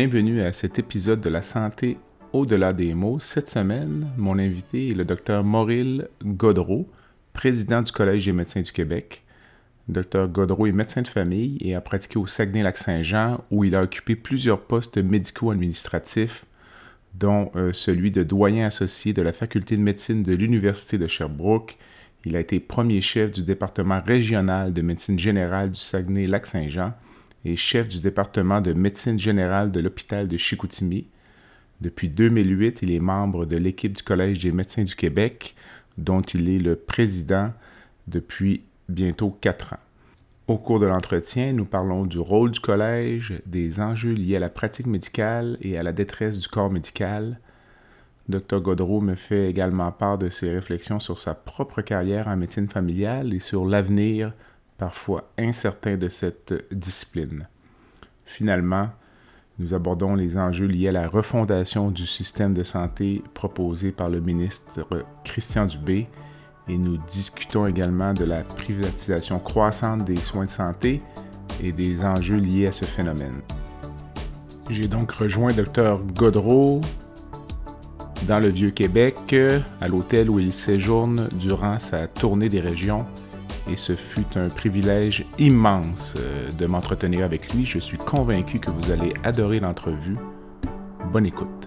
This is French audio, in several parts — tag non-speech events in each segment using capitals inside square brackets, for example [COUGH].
Bienvenue à cet épisode de la santé au-delà des mots. Cette semaine, mon invité est le docteur Mauril Godreau, président du Collège des médecins du Québec. Dr Godreau est médecin de famille et a pratiqué au Saguenay-Lac-Saint-Jean où il a occupé plusieurs postes médico-administratifs, dont euh, celui de doyen associé de la faculté de médecine de l'Université de Sherbrooke. Il a été premier chef du département régional de médecine générale du Saguenay-Lac-Saint-Jean et chef du département de médecine générale de l'hôpital de Chicoutimi. Depuis 2008, il est membre de l'équipe du Collège des médecins du Québec, dont il est le président depuis bientôt quatre ans. Au cours de l'entretien, nous parlons du rôle du collège, des enjeux liés à la pratique médicale et à la détresse du corps médical. Dr Godreau me fait également part de ses réflexions sur sa propre carrière en médecine familiale et sur l'avenir parfois incertain de cette discipline. Finalement, nous abordons les enjeux liés à la refondation du système de santé proposé par le ministre Christian Dubé et nous discutons également de la privatisation croissante des soins de santé et des enjeux liés à ce phénomène. J'ai donc rejoint Dr Godreau dans le Vieux-Québec, à l'hôtel où il séjourne durant sa tournée des régions et ce fut un privilège immense euh, de m'entretenir avec lui. Je suis convaincu que vous allez adorer l'entrevue. Bonne écoute.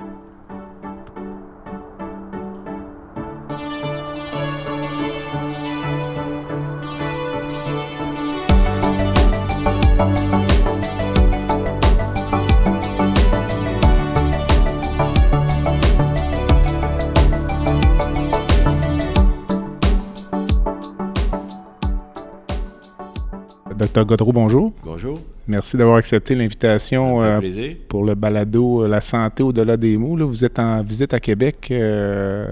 Docteur Godreau, bonjour. Bonjour. Merci d'avoir accepté l'invitation euh, pour le balado euh, La santé au-delà des mots. Vous êtes en visite à Québec, euh,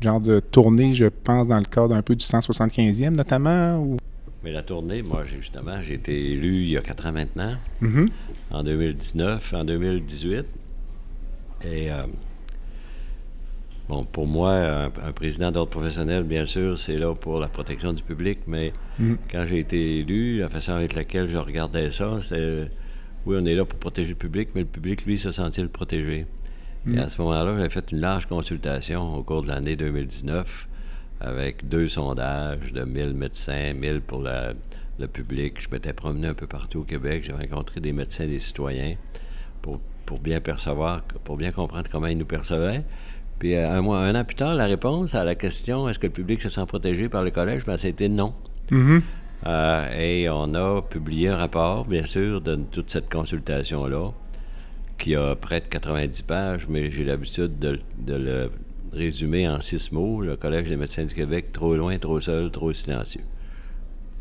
genre de tournée, je pense, dans le cadre un peu du 175e notamment. Ou... Mais la tournée, moi, justement, j'ai été élu il y a quatre ans maintenant, mm-hmm. en 2019, en 2018. Et Bon, pour moi, un, président d'ordre professionnel, bien sûr, c'est là pour la protection du public, mais mm. quand j'ai été élu, la façon avec laquelle je regardais ça, c'est oui, on est là pour protéger le public, mais le public, lui, se sentit le protéger. Et mm. à ce moment-là, j'ai fait une large consultation au cours de l'année 2019 avec deux sondages de 1000 médecins, 1000 pour le public. Je m'étais promené un peu partout au Québec. J'ai rencontré des médecins, des citoyens pour, pour bien percevoir, pour bien comprendre comment ils nous percevaient. Puis euh, un, mois, un an plus tard, la réponse à la question est-ce que le public se sent protégé par le collège, ben, ça a été non. Mm-hmm. Euh, et on a publié un rapport, bien sûr, de toute cette consultation-là, qui a près de 90 pages, mais j'ai l'habitude de, le résumer en six mots. Le Collège des médecins du Québec, trop loin, trop seul, trop silencieux.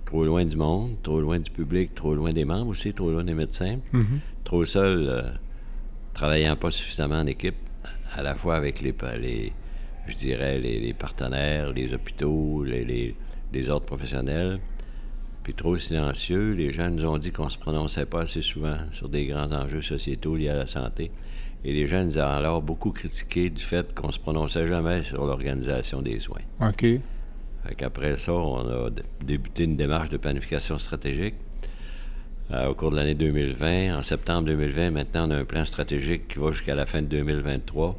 Trop loin du monde, trop loin du public, trop loin des membres aussi, trop loin des médecins. Mm-hmm. Trop seul, euh, travaillant pas suffisamment en équipe à la fois avec les, les je dirais, les, partenaires, les hôpitaux, les, les, ordres professionnels. Puis trop silencieux, les gens nous ont dit qu'on ne se prononçait pas assez souvent sur des grands enjeux sociétaux liés à la santé. Et les gens nous ont alors beaucoup critiqué du fait qu'on ne se prononçait jamais sur l'organisation des soins. OK. Fait qu'après ça, on a débuté une démarche de planification stratégique euh, au cours de l'année 2020. En septembre 2020, maintenant, on a un plan stratégique qui va jusqu'à la fin de 2023,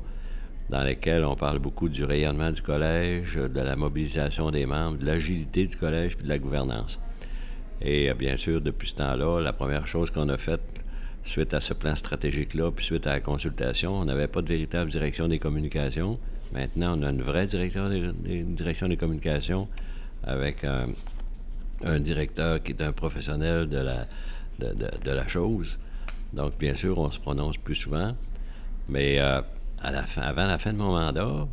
dans lequel on parle beaucoup du rayonnement du collège, de la mobilisation des membres, de l'agilité du collège puis de la gouvernance. Et euh, bien sûr, depuis ce temps-là, la première chose qu'on a faite suite à ce plan stratégique-là, puis suite à la consultation, on n'avait pas de véritable direction des communications. Maintenant, on a une vraie direction des, des communications avec un, un directeur qui est un professionnel de la, de, la chose. Donc, bien sûr, on se prononce plus souvent. Mais euh, à la fin, avant la fin de mon mandat,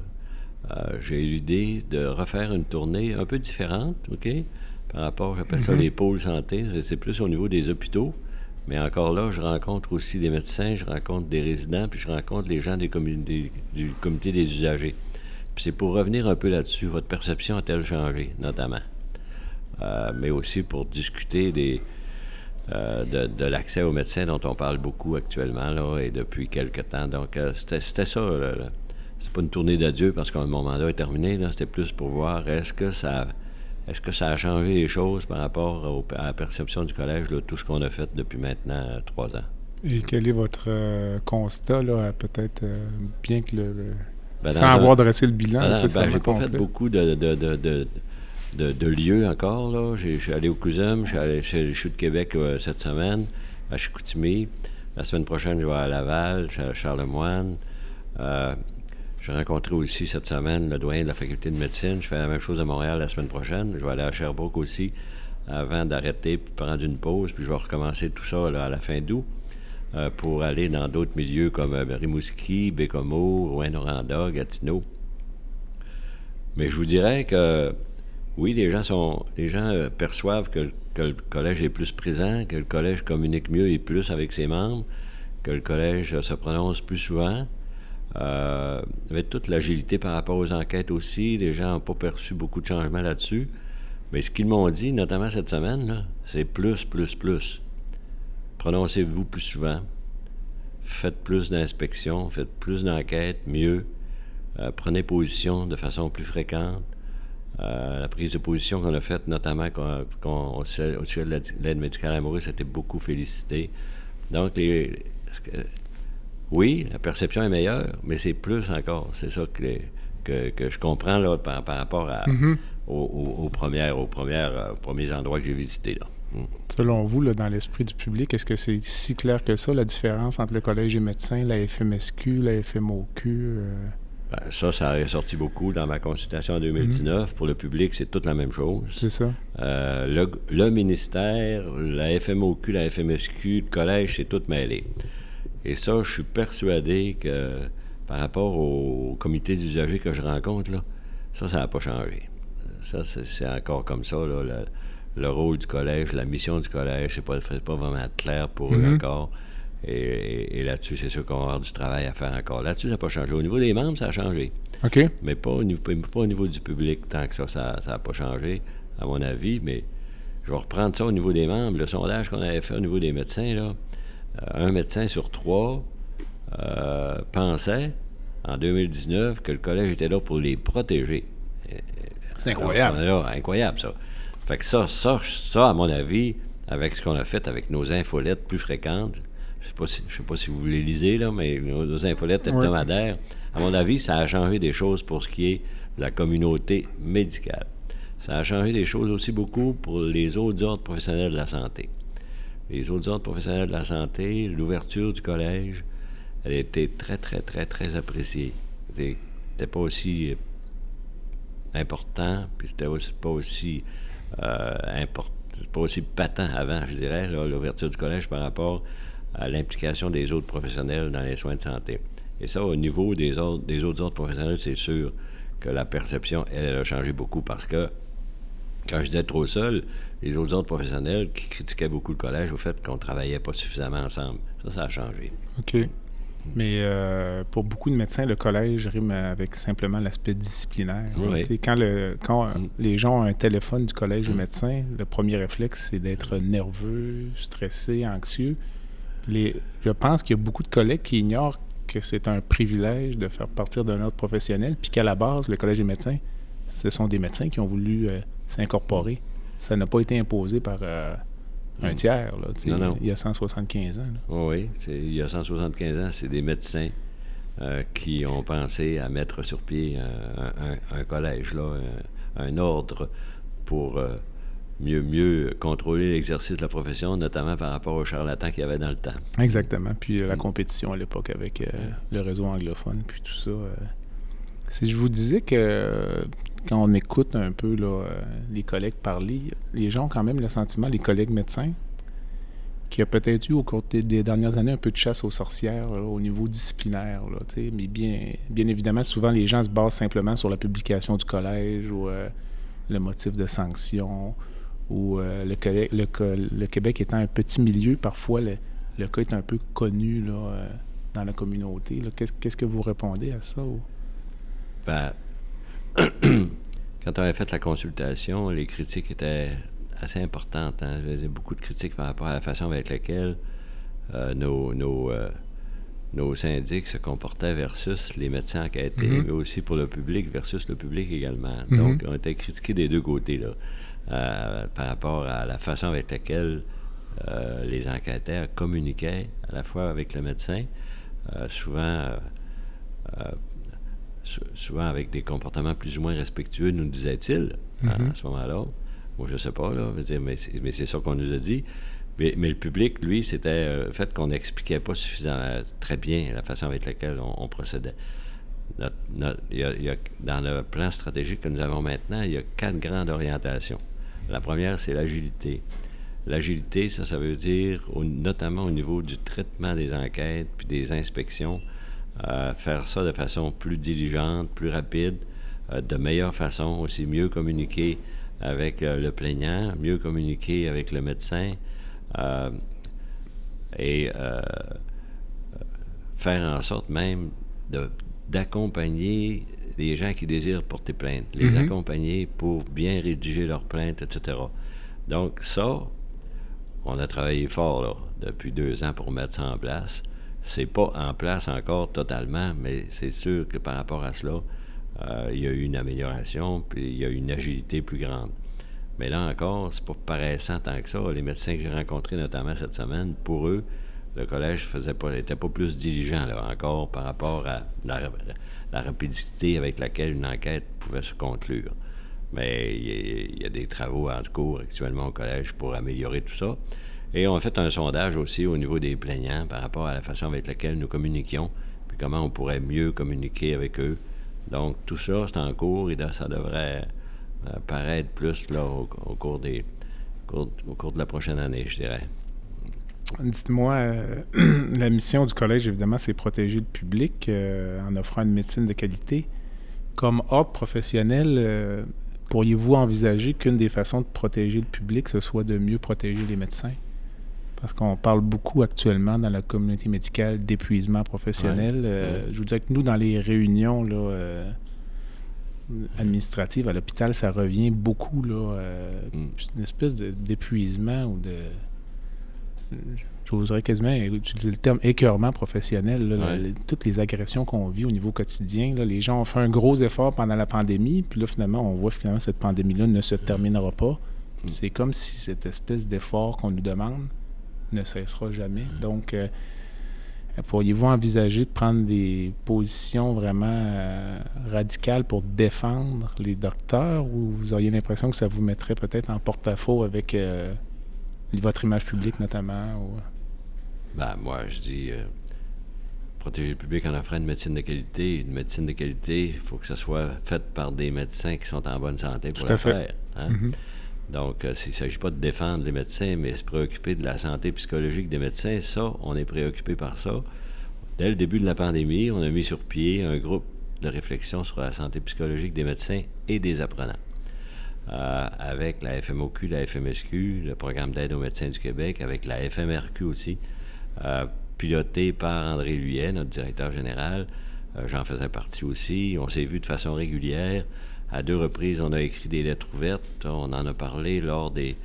euh, j'ai eu l'idée de refaire une tournée un peu différente, OK? Par rapport, j'appelle ça mhm. les pôles santé. C'est plus au niveau des hôpitaux. Mais encore là, je rencontre aussi des médecins, je rencontre des résidents, puis je rencontre les gens des du comité des usagers. Puis c'est pour revenir un peu là-dessus, votre perception a-t-elle changé, notamment? Euh, mais aussi pour discuter des, euh, de, l'accès aux médecins dont on parle beaucoup actuellement là, et depuis quelque temps. Donc, euh, c'était, ça. c'est pas une tournée d'adieu parce que mon mandat est terminé. C'était plus pour voir est-ce que ça est-ce que ça a changé les choses par rapport à la perception du collège, tout ce qu'on a fait depuis maintenant trois ans? Et quel est votre constat, là, peut-être bien que le. Ben, sans avoir dressé le bilan, ben, c'est ben, J'ai pas fait beaucoup de de, lieux encore. Là. Je suis allé au CUSUM, je suis allé chez les Chutes de Québec euh, cette semaine, à Chicoutimi. La semaine prochaine, je vais à Laval, à Charlemagne. Euh, j'ai rencontré aussi cette semaine le doyen de la faculté de médecine. Je fais la même chose à Montréal la semaine prochaine. Je vais aller à Sherbrooke aussi avant d'arrêter puis prendre une pause. Puis je vais recommencer tout ça à la fin d'août euh, pour aller dans d'autres milieux comme Rimouski, Bécomo, Rouen-Noranda, Gatineau. Mais je vous dirais que oui, les gens euh, perçoivent que, le collège est plus présent, que le collège communique mieux et plus avec ses membres, que le collège euh, se prononce plus souvent. Euh, avec toute l'agilité par rapport aux enquêtes aussi, les gens n'ont pas perçu beaucoup de changements là-dessus. Mais ce qu'ils m'ont dit, notamment cette semaine, c'est plus, plus, plus. Prononcez-vous plus souvent. Faites plus d'inspections, faites plus d'enquêtes, mieux. prenez position de façon plus fréquente. Euh, la prise de position qu'on a faite, notamment au sujet de l'aide médicale amoureuse, c'était beaucoup félicité. Donc, oui, la perception est meilleure, mais c'est plus encore. C'est ça que, que, je comprends là, par, rapport à, mm-hmm. aux, premières, aux, premières, euh, premiers endroits que j'ai visités. Là. Mm. Selon vous, là, dans l'esprit du public, est-ce que c'est si clair que ça, la différence entre le Collège des médecins, la FMSQ, la FMOQ? Euh? Ben, ça, ça a ressorti beaucoup dans ma consultation en 2019. Mhm. Pour le public, c'est toute la même chose. C'est ça. Euh, le, ministère, la FMOQ, la FMSQ, le collège, c'est tout mêlé. Et ça, je suis persuadé que par rapport au comité d'usagers que je rencontre, là, ça, ça n'a pas changé. Ça, c'est encore comme ça. le, rôle du collège, la mission du collège, c'est pas, pas vraiment clair pour eux mhm. encore. Et, là-dessus, c'est sûr qu'on va avoir du travail à faire encore. Là-dessus, ça n'a pas changé. Au niveau des membres, ça a changé. OK. Mais pas au niveau, pas au niveau du public, tant que ça, ça n'a pas changé, à mon avis. Mais je vais reprendre ça au niveau des membres. Le sondage qu'on avait fait au niveau des médecins, là, euh, un médecin sur trois euh, pensait, en 2019, que le collège était là pour les protéger. C'est incroyable. incroyable, ça. Fait que ça, ça, ça, à mon avis, avec ce qu'on a fait avec nos infolettes plus fréquentes, je ne sais, pas si vous les lisez, là, mais nos, infolettes hebdomadaires, à mon avis, ça a changé des choses pour ce qui est de la communauté médicale. Ça a changé des choses aussi beaucoup pour les autres ordres professionnels de la santé. Les autres ordres professionnels de la santé, l'ouverture du collège, elle a été très, très, très, très appréciée. C'était pas aussi euh, important, puis c'était pas aussi euh, important, pas aussi patent avant, je dirais, l'ouverture du collège par rapport à l'implication des autres professionnels dans les soins de santé. Et ça, au niveau des autres, des autres professionnels, c'est sûr que la perception, elle, a changé beaucoup parce que quand je disais trop seul, les autres ordres professionnels qui critiquaient beaucoup le collège au fait qu'on travaillait pas suffisamment ensemble. Ça, ça a changé. OK. Mais euh, pour beaucoup de médecins, le collège rime avec simplement l'aspect disciplinaire. Quand, le, quand mm. les gens ont un téléphone du collège des mm. médecins, le premier réflexe, c'est d'être nerveux, stressé, anxieux je pense qu'il y a beaucoup de collègues qui ignorent que c'est un privilège de faire partir d'un ordre professionnel, puis qu'à la base, le Collège des médecins, ce sont des médecins qui ont voulu euh, s'incorporer. Ça n'a pas été imposé par euh, un hmm. tiers, là, il y a 175 ans. Oui, il y a 175 ans, c'est des médecins euh, qui ont pensé à mettre sur pied un, collège, là, un, ordre pour mieux, mieux contrôler l'exercice de la profession, notamment par rapport aux charlatans qu'il y avait dans le temps. Exactement. Puis euh, la mm. compétition à l'époque avec euh, le réseau anglophone, puis tout ça. Euh. si je vous disais que quand on écoute un peu là, les collègues parler, les gens ont quand même le sentiment, les collègues médecins, qu'il y a peut-être eu au cours des dernières années un peu de chasse aux sorcières au niveau disciplinaire. Là, mais bien, bien évidemment, souvent les gens se basent simplement sur la publication du collège ou le motif de sanction ou le, le, Québec étant un petit milieu, parfois le, le cas est un peu connu là, dans la communauté. Qu'est-ce que vous répondez à ça? Ben, [CLEARS THROAT] quand on avait fait la consultation, les critiques étaient assez importantes. Hein. Il y avait beaucoup de critiques par rapport à la façon avec laquelle euh, nos, nos, euh, nos, syndics se comportaient versus les médecins enquêtés, mm-hmm. mais aussi pour le public versus le public également. Mm-hmm. Donc, on était critiqués des deux côtés là, euh, par rapport à la façon avec laquelle les enquêteurs communiquaient à la fois avec le médecin, souvent souvent avec des comportements plus ou moins respectueux, nous disait-il hein, mm-hmm. à ce moment-là. Moi, je sais pas, là, mais c'est ça qu'on nous a dit. Mais, le public, lui, c'était le euh, fait qu'on n'expliquait pas suffisamment très bien la façon avec laquelle on, procédait. dans le plan stratégique que nous avons maintenant, il y a quatre grandes orientations. La première, c'est l'agilité. L'agilité, ça, ça veut dire notamment au niveau du traitement des enquêtes puis des inspections, euh, faire ça de façon plus diligente, plus rapide, euh, de meilleure façon, aussi mieux communiquer avec euh, le plaignant, mieux communiquer avec le médecin et faire en sorte même d'accompagner les gens qui désirent porter plainte, les mm-hmm. accompagner pour bien rédiger leur plainte, etc. Donc ça, on a travaillé fort là, depuis deux ans pour mettre ça en place. C'est pas en place encore totalement, mais c'est sûr que par rapport à cela, euh, il y a eu une amélioration, puis il y a eu une agilité plus grande. Mais là encore, c'est pas paraissant tant que ça. Les médecins que j'ai rencontrés, notamment cette semaine, pour eux, le collège faisait pas, n'était pas plus diligent là, encore par rapport à la, rapidité avec laquelle une enquête pouvait se conclure. Mais il y, a des travaux en cours actuellement au collège pour améliorer tout ça. Et on a fait un sondage aussi au niveau des plaignants par rapport à la façon avec laquelle nous communiquions, puis comment on pourrait mieux communiquer avec eux. Donc, tout ça, c'est en cours et ça devrait euh, paraître plus là, au, cours des, au cours de la prochaine année, je dirais. Dites-moi, euh, [CLEARS THROAT] la mission du collège, évidemment, c'est protéger le public euh, en offrant une médecine de qualité. Comme ordre professionnel, pourriez-vous envisager qu'une des façons de protéger le public, ce soit de mieux protéger les médecins? Parce qu'on parle beaucoup actuellement dans la communauté médicale d'épuisement professionnel. Euh, je vous dirais que nous, dans les réunions là, euh, administratives à l'hôpital, ça revient beaucoup. Là, euh, mm. Une espèce d'épuisement ou de. Je voudrais quasiment utiliser le terme écœurement professionnel. toutes les agressions qu'on vit au niveau quotidien, les gens ont fait un gros effort pendant la pandémie, puis là, finalement, on voit finalement cette pandémie-là ne se terminera pas. Mm. C'est comme si cette espèce d'effort qu'on nous demande ne cessera jamais. Donc, euh, pourriez-vous envisager de prendre des positions vraiment euh, radicales pour défendre les docteurs ou vous auriez l'impression que ça vous mettrait peut-être en porte-à-faux avec euh, votre image publique notamment? Ou... Ben, moi, je dis protéger le public en offrant une médecine de qualité. Une médecine de qualité, il faut que ce soit faite par des médecins qui sont en bonne santé pour Tout faire. Hein? Mm-hmm. Donc, euh, il ne s'agit pas de défendre les médecins, mais se préoccuper de la santé psychologique des médecins, ça, on est préoccupé par ça. Dès le début de la pandémie, on a mis sur pied un groupe de réflexion sur la santé psychologique des médecins et des apprenants. Euh, avec la FMOQ, la FMSQ, le programme d'aide aux médecins du Québec, avec la FMRQ aussi, euh, piloté par André Luyet, notre directeur général. J'en faisais partie aussi. On s'est vu de façon régulière. À deux reprises, on a écrit des lettres ouvertes. On en a parlé lors des,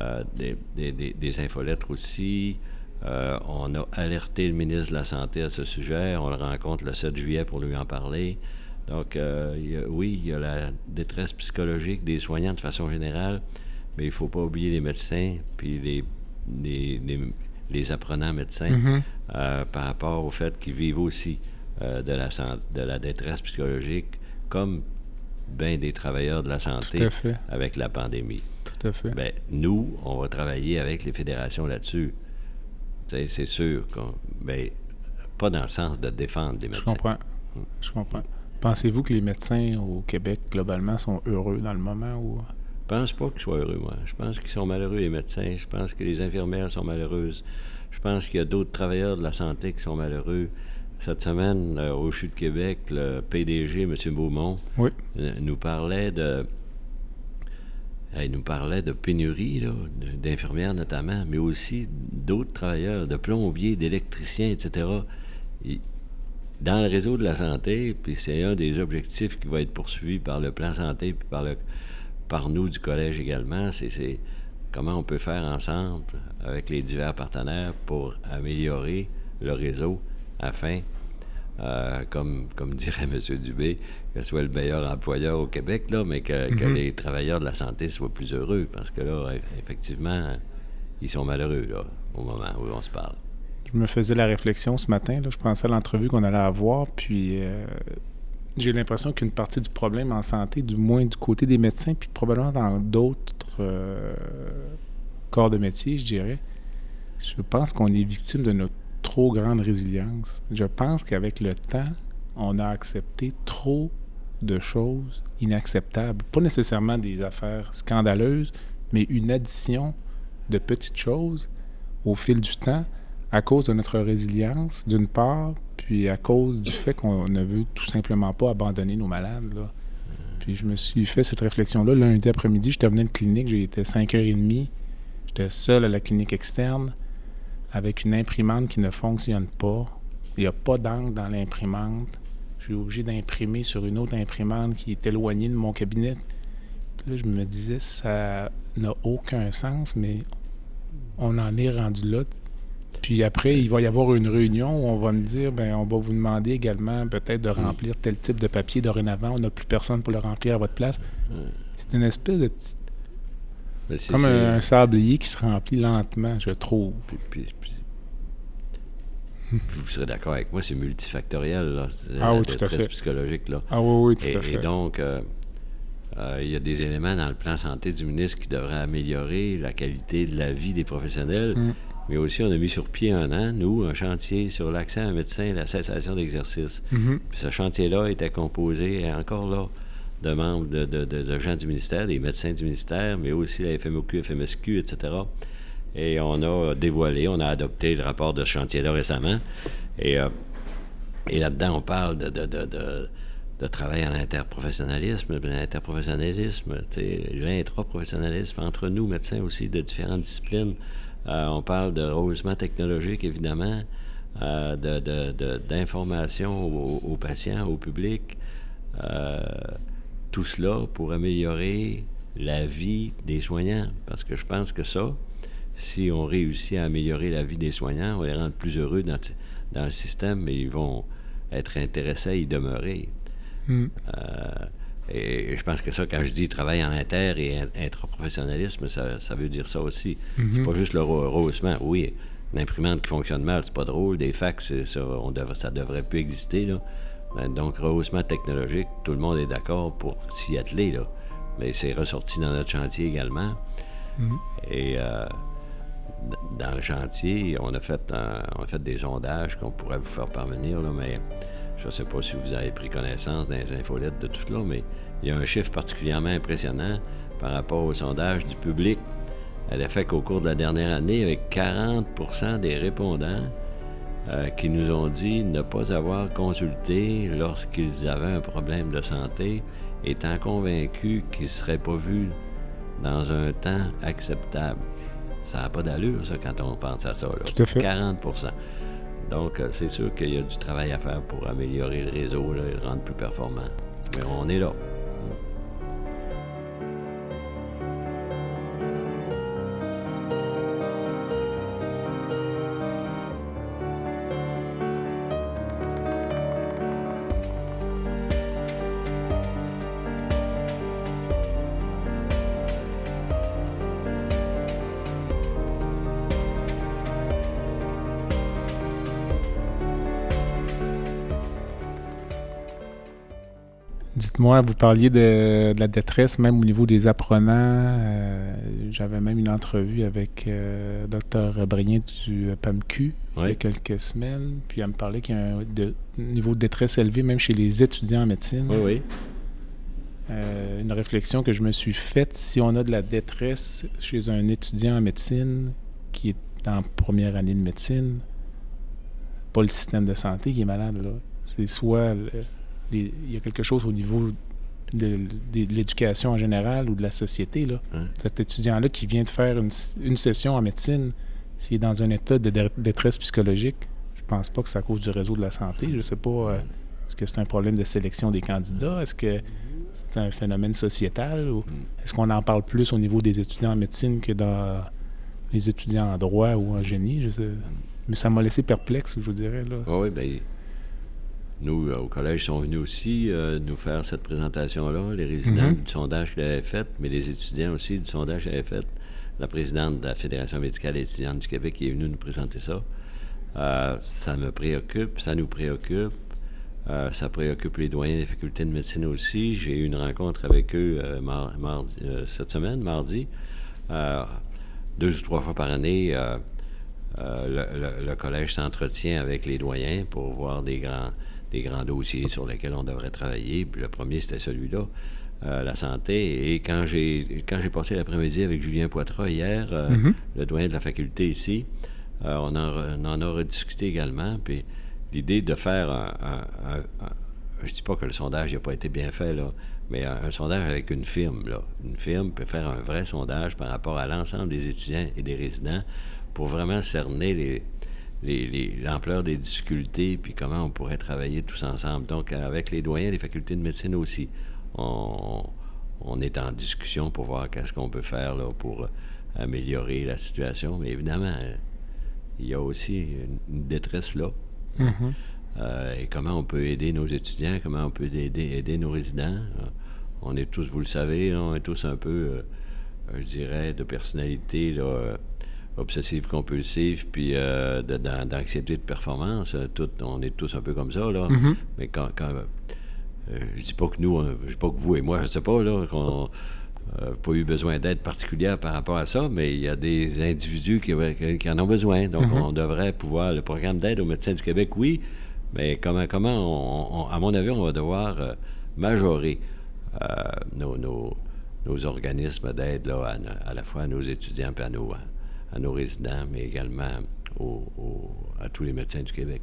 euh, des, des, infolettres aussi. Euh, on a alerté le ministre de la Santé à ce sujet. On le rencontre le 7 juillet pour lui en parler. Donc, euh, oui, il y a la détresse psychologique des soignants de façon générale, mais il ne faut pas oublier les médecins puis les, les, les, apprenants médecins mm-hmm. par rapport au fait qu'ils vivent aussi de, la, de la détresse psychologique comme bien des travailleurs de la santé avec la pandémie. Tout à fait. Bien, nous, on va travailler avec les fédérations là-dessus. C'est sûr qu'on. Ben, pas dans le sens de défendre les médecins. Je comprends. Je comprends. Pensez-vous que les médecins au Québec, globalement, sont heureux dans le moment où. Je pense pas qu'ils soient heureux, moi. Je pense qu'ils sont malheureux, les médecins. Je pense que les infirmières sont malheureuses. Je pense qu'il y a d'autres travailleurs de la santé qui sont malheureux. Cette semaine, euh, au CHU de Québec, le PDG, M. Beaumont, euh, nous parlait de. il nous parlait de pénurie, d'infirmières notamment, mais aussi d'autres travailleurs, de plombiers, d'électriciens, etc. dans le réseau de la santé, puis c'est un des objectifs qui va être poursuivi par le plan santé, puis par, le, par nous du collège également, c'est comment on peut faire ensemble avec les divers partenaires pour améliorer le réseau afin euh, comme, comme dirait [LAUGHS] M. Dubé, que ce soit le meilleur employeur au Québec, là, mais que, mhm. les travailleurs de la santé soient plus heureux, parce que là, effectivement, ils sont malheureux là, au moment où on se parle. Je me faisais la réflexion ce matin, là, je pensais à l'entrevue qu'on allait avoir, puis euh, j'ai l'impression qu'une partie du problème en santé, du moins du côté des médecins, puis probablement dans d'autres euh, corps de métier, je dirais, je pense qu'on est victime de notre trop grande résilience. Je pense qu'avec le temps, on a accepté trop de choses inacceptables. Pas nécessairement des affaires scandaleuses, mais une addition de petites choses au fil du temps à cause de notre résilience, d'une part, puis à cause du fait qu'on ne veut tout simplement pas abandonner nos malades. Puis je me suis fait cette réflexion-là lundi après-midi. Je terminais de clinique, j'étais 5h30. J'étais seul à la clinique externe avec une imprimante qui ne fonctionne pas. Il n'y a pas d'encre dans l'imprimante. Je suis obligé d'imprimer sur une autre imprimante qui est éloignée de mon cabinet. là, je me disais, ça n'a aucun sens, mais on en est rendu là. Puis après, il va y avoir une réunion où on va me dire, ben, on va vous demander également peut-être de remplir tel type de papier dorénavant. On n'a plus personne pour le remplir à votre place. C'est une espèce de petite comme un, sablier qui se remplit lentement, je trouve. vous serez d'accord avec moi, c'est multifactoriel, là. Ah oui, tout à fait. psychologique, là. Ah oui, oui, tout et, à fait. Et donc, euh, euh, il y a des éléments dans le plan santé du ministre qui devraient améliorer la qualité de la vie des professionnels. Mm. Mais aussi, on a mis sur pied un an, nous, un chantier sur l'accès à un médecin et la cessation d'exercice. Puis ce chantier-là était composé, et encore là, de membres de, de, gens du ministère, des médecins du ministère, mais aussi la FMOQ, FMSQ, etc. Et on a dévoilé, on a adopté le rapport de ce chantier-là récemment. Et, euh, et là-dedans, on parle de, de, travail en interprofessionnalisme, l'interprofessionnalisme, l'intraprofessionnalisme entre nous, médecins aussi de différentes disciplines. Euh, on parle de rehaussement technologique, évidemment, euh, d'information aux, aux, patients, au public. Euh, tout cela pour améliorer la vie des soignants. Parce que je pense que ça, si on réussit à améliorer la vie des soignants, on les rend plus heureux dans, dans le système, mais ils vont être intéressés à y demeurer. Hmm. Euh, et je pense que ça, quand je dis travail en inter et intraprofessionnalisme, ça, ça veut dire ça aussi. Hmm. C'est pas juste le rehaussement. Oui, une imprimante qui fonctionne mal, c'est pas drôle. Des fax, ça, on devrait, ça devrait plus exister. Là. Ben, donc, rehaussement technologique, tout le monde est d'accord pour s'y atteler, là. Mais c'est ressorti dans notre chantier également. Mhm. Et euh, dans le chantier, on a fait, on a fait des sondages qu'on pourrait vous faire parvenir, là, mais je ne sais pas si vous avez pris connaissance dans les infolettes de tout cela, mais il y a un chiffre particulièrement impressionnant par rapport au sondage du public. Elle a fait qu'au cours de la dernière année, avec 40% des répondants euh, qui nous ont dit ne pas avoir consulté lorsqu'ils avaient un problème de santé, étant convaincus qu'ils ne seraient pas vus dans un temps acceptable. Ça n'a pas d'allure, ça, quand on pense à ça. Là. Tout à fait. 40 Donc, euh, c'est sûr qu'il y a du travail à faire pour améliorer le réseau et le rendre plus performant. Mais on est là. Dites-moi, vous parliez de, la détresse, même au niveau des apprenants. Euh, j'avais même une entrevue avec euh, Dr. Brigné du PAMQ il y a quelques semaines. Puis elle me parlait qu'il y a un niveau de détresse élevé, même chez les étudiants en médecine. Oui, oui. Euh, une réflexion que je me suis faite, si on a de la détresse chez un étudiant en médecine qui est en première année de médecine, pas le système de santé qui est malade, là. C'est soit il y a quelque chose au niveau de, l'éducation en général ou de la société. Là. Cet étudiant-là qui vient de faire une, session en médecine, s'il est dans un état de détresse psychologique, je pense pas que c'est à cause du réseau de la santé. Je sais pas. Euh, est-ce que c'est un problème de sélection des candidats? Est-ce que c'est un phénomène sociétal? Ou mm. est-ce qu'on en parle plus au niveau des étudiants en médecine que dans les étudiants en droit ou en génie? Je sais. Mais ça m'a laissé perplexe, je vous dirais. Là. oui, bien, nous, euh, au collège, sont venus aussi euh, nous faire cette présentation-là, les résidents mm-hmm. du sondage qu'ils avaient fait, mais les étudiants aussi du sondage qu'ils avaient fait. La présidente de la Fédération médicale étudiante du Québec est venue nous présenter ça. Euh, ça me préoccupe, ça nous préoccupe. ça préoccupe les doyens des facultés de médecine aussi. J'ai eu une rencontre avec eux cette semaine, mardi. deux ou trois fois par année, le, le, collège s'entretient avec les doyens pour voir des grands, des grands dossiers sur lesquels on devrait travailler. Puis le premier, c'était celui-là, euh, la santé. Et quand j'ai quand j'ai passé l'après-midi avec Julien Poitras hier, euh, mm-hmm. le doyen de la faculté ici, euh, on, en, on, en, a rediscuté également. Puis l'idée de faire un, je dis pas que le sondage n'a pas été bien fait, là, mais un, sondage avec une firme. Là. Une firme peut faire un vrai sondage par rapport à l'ensemble des étudiants et des résidents pour vraiment cerner les, l'ampleur des difficultés, puis comment on pourrait travailler tous ensemble. Donc, avec les doyens des facultés de médecine aussi, on, est en discussion pour voir qu'est-ce qu'on peut faire là, pour améliorer la situation. Mais évidemment, il y a aussi une, détresse là. Mm-hmm. Euh, et comment on peut aider nos étudiants, comment on peut aider, aider nos résidents. Euh, on est tous, vous le savez, on est tous un peu, euh, je dirais, de personnalité là, obsessive compulsive puis euh, d'anxiété de, performance. Euh, tout, on est tous un peu comme ça, là. Mm-hmm. Mais quand... quand euh, je dis pas que nous, je dis pas que vous et moi, je sais pas, là, qu'on n'a pas eu besoin d'aide particulière par rapport à ça, mais il y a des individus qui, qui en ont besoin. Donc, mm-hmm. on devrait pouvoir... Le programme d'aide aux médecins du Québec, oui, mais comment, comment à mon avis, on va devoir majorer nos, nos, nos, organismes d'aide à, à, la fois à nos étudiants et à nos, à nos résidents, mais également à tous les médecins du Québec.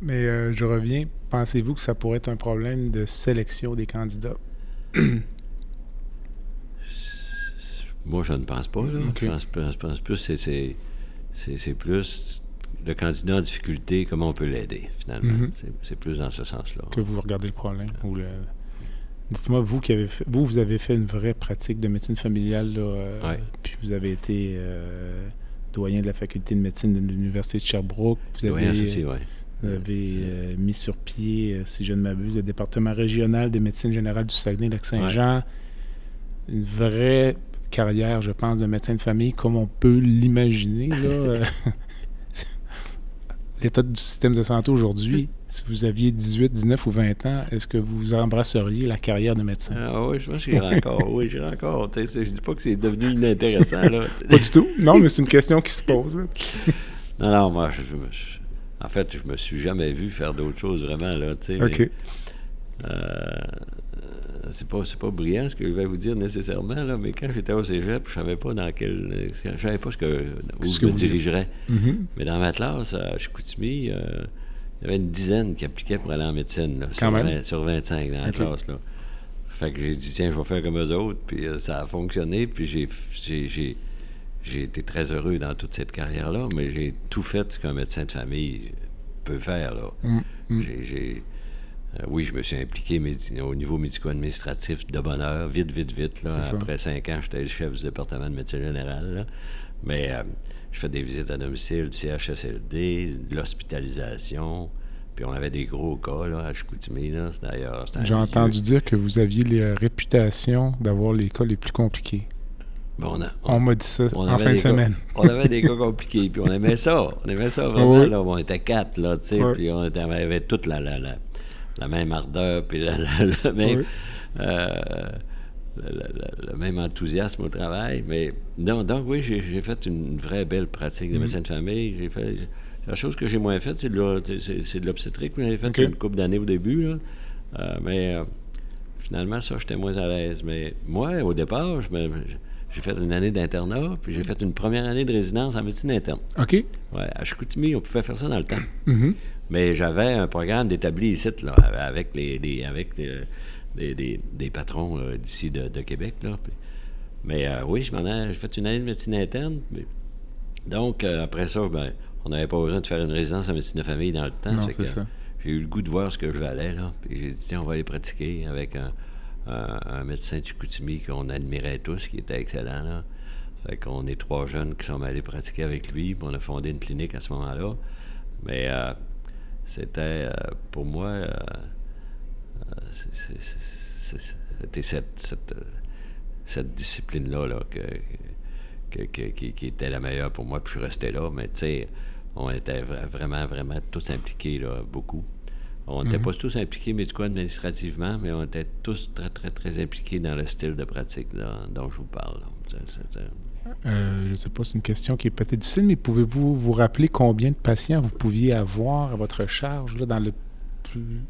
Mais euh, je reviens. Pensez-vous que ça pourrait être un problème de sélection des candidats? [CLEARS THROAT] Moi, je ne pense pas. Là. Je, pense, plus c'est, c'est, plus le candidat en difficulté, comment on peut l'aider, finalement. Mm-hmm. c'est, plus dans ce sens-là. Que vous regardez le problème. Ou le... Dites-moi, vous qui avez fait, vous, vous avez fait une vraie pratique de médecine familiale, euh, puis vous avez été euh, doyen de la faculté de médecine de l'Université de Sherbrooke. Vous avez, vous avez euh, mis sur pied, si je ne m'abuse, le département régional de médecine générale du Saguenay-Lac-Saint-Jean. Une vraie carrière, je pense, de médecin de famille, comme on peut l'imaginer. [LAUGHS] L'état du système de santé aujourd'hui, si vous aviez 18, 19 ou 20 ans, est-ce que vous embrasseriez la carrière de médecin? Ah oui, je pense que j'irai encore. oui, j'irai encore. Je ne dis pas que c'est devenu inintéressant. Là. pas du tout. Non, mais c'est une question qui se pose. [LAUGHS] non, non, moi, je, en fait, je me suis jamais vu faire d'autres choses vraiment. Là, OK. Euh, c'est pas, pas brillant ce que je vais vous dire nécessairement, là, mais quand j'étais au cégep, je savais pas dans quel. Je savais pas ce que, où je me dirigerais. Mm-hmm. Mais dans ma classe, à Chicoutimi, euh, il y avait une dizaine qui appliquaient pour aller en médecine, sur, 25 dans la classe. Là. Fait que j'ai dit, tiens, je vais faire comme eux autres, puis euh, ça a fonctionné, puis j'ai, j'ai, j'ai été très heureux dans toute cette carrière-là, mais j'ai tout fait ce qu'un médecin de famille peut faire. Là. Mm, mm. J'ai, euh, oui, je me suis impliqué au niveau médico-administratif de bonheur, vite, vite, vite. Là. Après cinq ans, j'étais le chef du département de médecine générale. Mais euh, je fais des visites à domicile, du CHSLD, de l'hospitalisation. Puis on avait des gros cas là, à Chicoutimi. d'ailleurs. J'ai entendu dire que vous aviez la réputation d'avoir les cas les plus compliqués. on, on, m'a dit ça en fin de semaine. on avait des cas compliqués, puis on aimait ça. On aimait ça [LAUGHS] vraiment. Là, on était quatre, là, tu sais, puis on, avait toute la, la, la, la même ardeur, puis le même, euh, le, même enthousiasme au travail. Mais non, donc oui, j'ai fait une vraie belle pratique de mm-hmm. médecin de famille. J'ai fait. La chose que j'ai moins faite, c'est de l'obstétrique. J'avais fait une couple d'années au début. Là. Euh, mais euh, finalement, ça, j'étais moins à l'aise. Mais moi, au départ, j'ai fait une année d'internat, puis j'ai fait une première année de résidence en médecine interne. OK. Ouais, à Chicoutimi, on pouvait faire ça dans le temps. Mm-hmm. Mais j'avais un programme d'établi ici, là, avec les, avec des, patrons d'ici de, Québec. Là. Mais oui, je m'en ai, j'ai fait une année de médecine interne. donc, après ça, ben, on n'avait pas besoin de faire une résidence en médecine de famille dans le temps. Non, c'est ça. J'ai eu le goût de voir ce que je valais. Là. Puis j'ai dit, tiens, on va aller pratiquer avec un, un, médecin de Chicoutimi qu'on admirait tous, qui était excellent. Là. Fait qu'on est trois jeunes qui sont allés pratiquer avec lui, puis on a fondé une clinique à ce moment-là. Mais euh, c'était, euh, pour moi, euh, c'était cette, cette, discipline-là là, que, qui, était la meilleure pour moi, puis je restais là. Mais tu sais, on était vraiment, vraiment tous impliqués, là, beaucoup. On n'était mhm. pas tous impliqués médico-administrativement, mais on était tous très, très, très impliqués dans le style de pratique dont je vous parle. Euh, je ne sais pas, c'est une question qui est peut-être difficile, mais pouvez-vous vous rappeler combien de patients vous pouviez avoir à votre charge là, dans le plus.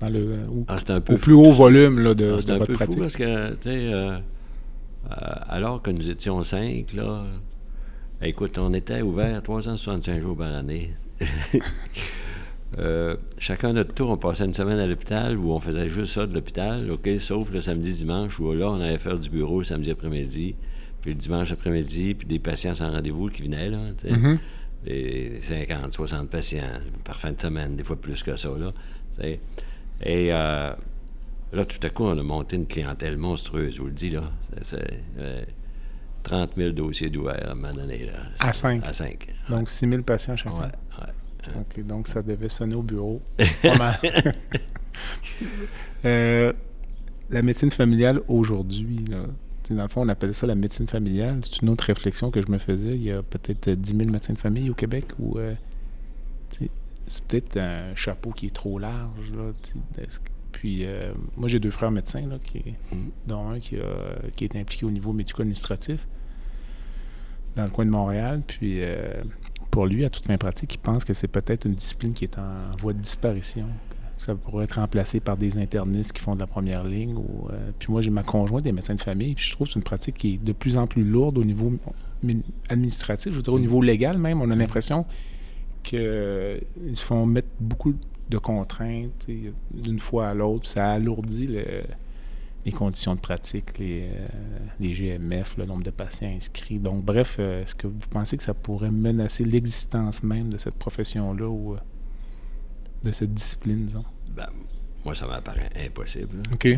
Dans le, ah, un au plus haut volume là, de, ah, de votre pratique? Fou parce que, euh, euh, alors que nous étions cinq, là, écoute, on était ouvert 365 jours par année. [LAUGHS] Euh, chacun notre tour, on passait une semaine à l'hôpital où on faisait juste ça de l'hôpital, OK, sauf le samedi, dimanche, où là, on allait faire du bureau le samedi après-midi, puis le dimanche après-midi, puis des patients sans rendez-vous qui venaient, là, tu sais. 50, 60 patients par fin de semaine, des fois plus que ça, là. Et euh, là, tout à coup, on a monté une clientèle monstrueuse, je vous le dis, là. C'est 30 000 dossiers d'ouvert à un moment donné, là. À 5? À 5. Donc, 6 000 patients chacun? Ouais, ouais. OK, donc ça devait sonner au bureau. [LAUGHS] [LAUGHS] euh, la médecine familiale aujourd'hui, dans le fond, on appelle ça la médecine familiale. C'est une autre réflexion que je me faisais. Il y a peut-être 10 000 médecins de famille au Québec ou euh, c'est peut-être un chapeau qui est trop large. Là, puis euh, moi, j'ai deux frères médecins, là, qui, dont un qui, a, qui est impliqué au niveau médico-administratif dans le coin de Montréal. Puis euh, pour lui, à toute fin pratique, il pense que c'est peut-être une discipline qui est en voie de disparition. Ça pourrait être remplacé par des internistes qui font de la première ligne. Euh, puis moi, j'ai ma conjointe des médecins de famille. Puis je trouve que c'est une pratique qui est de plus en plus lourde au niveau administratif, je veux dire au niveau légal même. On a l'impression qu'ils font mettre beaucoup de contraintes d'une fois à l'autre. Ça alourdit le, les conditions de pratique, les, euh, les, GMF, le nombre de patients inscrits. Donc, bref, euh, est-ce que vous pensez que ça pourrait menacer l'existence même de cette profession-là ou de cette discipline, disons? Ben, moi, ça m'apparaît impossible. OK.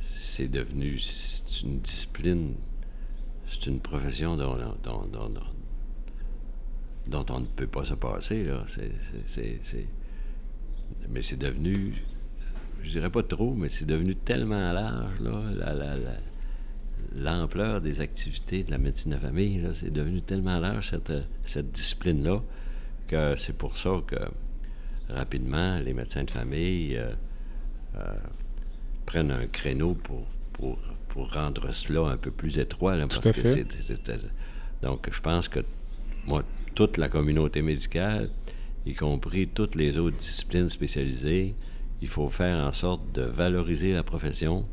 C'est devenu c'est une discipline, c'est une profession dont, dont, dont, dont, on ne peut pas se passer. Là. mais c'est devenu je dirais pas trop, mais c'est devenu tellement large, là, l'ampleur des activités de la médecine de famille, c'est devenu tellement large, cette, cette discipline-là, que c'est pour ça que, rapidement, les médecins de famille euh, euh, prennent un créneau pour, pour, pour, rendre cela un peu plus étroit. parce que donc, je pense que, moi, toute la communauté médicale, y compris toutes les autres disciplines spécialisées, il faut faire en sorte de valoriser la profession,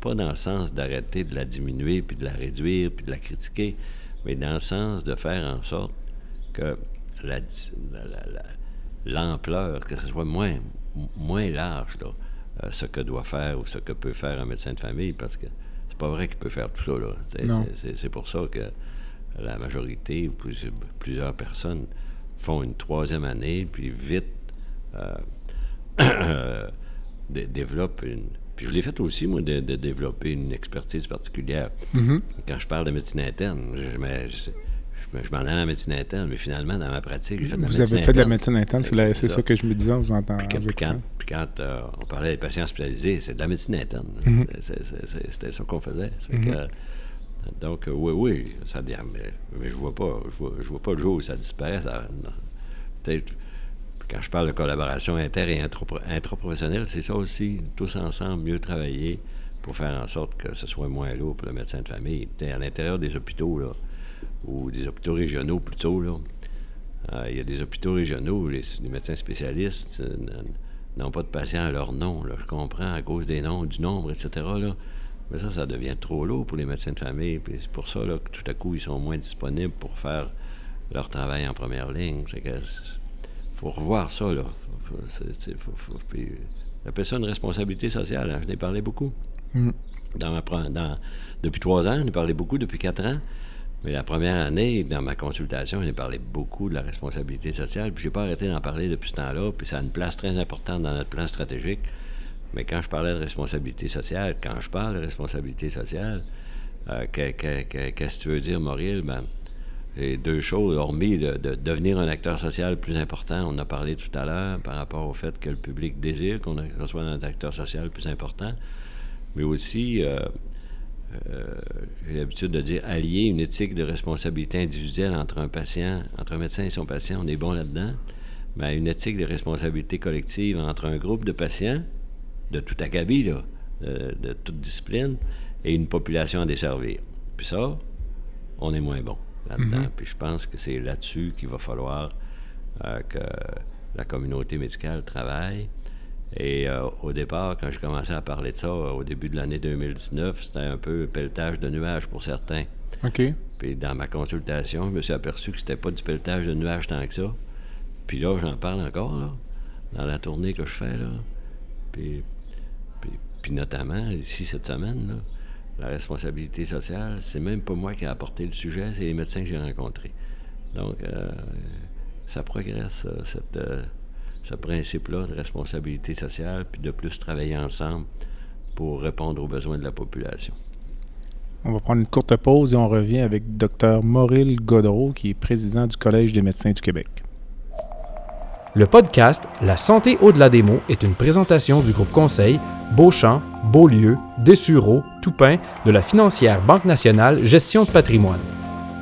pas dans le sens d'arrêter de la diminuer, puis de la réduire, puis de la critiquer, mais dans le sens de faire en sorte que l'ampleur, que ce soit moins, moins large, là, euh, ce que doit faire ou ce que peut faire un médecin de famille, parce que c'est pas vrai qu'il peut faire tout ça. Là. C'est, pour ça que la majorité, plusieurs personnes font une troisième année, puis vite... Euh, [COUGHS] développe une. Puis je l'ai fait aussi, moi, de, développer une expertise particulière. Mm-hmm. Quand je parle de médecine interne, je, je, m'en allais à la médecine interne, mais finalement, dans ma pratique, j'ai fait de la Vous avez fait de la médecine interne, c'est ça. que je me disais en vous entendant. Puis, quand, euh, on parlait des patients spécialisés, c'est de la médecine interne. Mm-hmm. C'était ça qu'on faisait. Mm-hmm. donc, oui, oui, ça mais, mais je vois pas, je vois, je vois pas le jour où ça disparaît. Ça, quand je parle de collaboration inter- et intraprofessionnelle, c'est ça aussi, tous ensemble, mieux travailler pour faire en sorte que ce soit moins lourd pour le médecin de famille. à l'intérieur des hôpitaux, là, ou des hôpitaux régionaux plutôt, là, euh, il y a des hôpitaux régionaux où les, médecins spécialistes euh, n'ont pas de patients à leur nom. Là, je comprends à cause des noms, du nombre, etc. Là, mais ça, ça devient trop lourd pour les médecins de famille. Puis c'est pour ça là, que tout à coup, ils sont moins disponibles pour faire leur travail en première ligne. C'est que faut revoir ça, là. J'appelle ça une responsabilité sociale. Hein. Je n'ai parlé beaucoup. Mm. Dans ma, dans, depuis trois ans, je n'ai parlé beaucoup depuis quatre ans. Mais la première année, dans ma consultation, j'ai parlé beaucoup de la responsabilité sociale. Puis j'ai pas arrêté d'en parler depuis ce temps-là. Puis ça a une place très importante dans notre plan stratégique. Mais quand je parlais de responsabilité sociale, quand je parle de responsabilité sociale, euh, qu'est-ce que tu veux dire, Mauriel? Ben, deux choses, hormis de, devenir un acteur social plus important, on a parlé tout à l'heure par rapport au fait que le public désire qu'on soit un acteur social plus important, mais aussi, euh, euh, j'ai l'habitude de dire, allier une éthique de responsabilité individuelle entre un patient, entre un médecin et son patient, on est bon là-dedans, mais une éthique de responsabilité collective entre un groupe de patients, de tout acabit, là, de, de toute discipline, et une population à desservir. Puis ça, on est moins bon là-dedans. Mhm. Puis je pense que c'est là-dessus qu'il va falloir euh, que la communauté médicale travaille. Et euh, au départ, quand je commençais à parler de ça, euh, au début de l'année 2019, c'était un peu pelletage de nuages pour certains. OK. Puis dans ma consultation, je me suis aperçu que c'était pas du pelletage de nuages tant que ça. Puis là, j'en parle encore, là, dans la tournée que je fais, là. Puis, puis, puis notamment, ici, cette semaine, là, la responsabilité sociale, c'est même pas moi qui ai apporté le sujet, c'est les médecins que j'ai rencontrés. Donc, euh, ça progresse, cette, ce principe-là de responsabilité sociale, puis de plus travailler ensemble pour répondre aux besoins de la population. On va prendre une courte pause et on revient avec Dr Mauril Godreau, qui est président du Collège des médecins du Québec. Le podcast La santé au-delà des mots est une présentation du groupe conseil Beauchamp, Beaulieu, Dessureau, Toupin de la financière Banque nationale Gestion de patrimoine.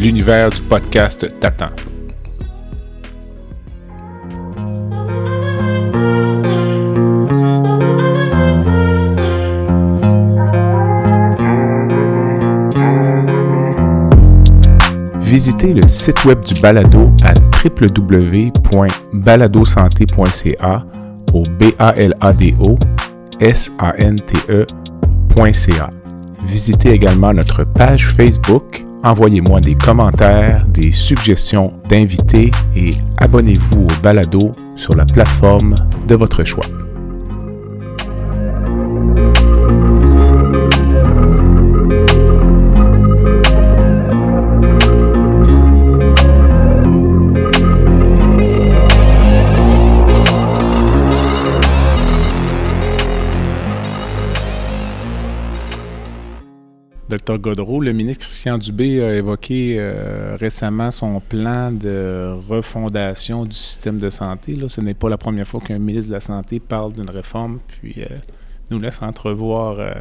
L'univers du podcast t'attend. Visitez le site web du balado à www.baladosanté.ca au b a l a d o s a n t e.ca. Visitez également notre page Facebook, envoyez-moi des commentaires, des suggestions d'invités et abonnez-vous au balado sur la plateforme de votre choix. Le ministre Christian Dubé a évoqué euh, récemment son plan de refondation du système de santé. Là, ce n'est pas la première fois qu'un ministre de la Santé parle d'une réforme, puis euh, nous laisse entrevoir, euh,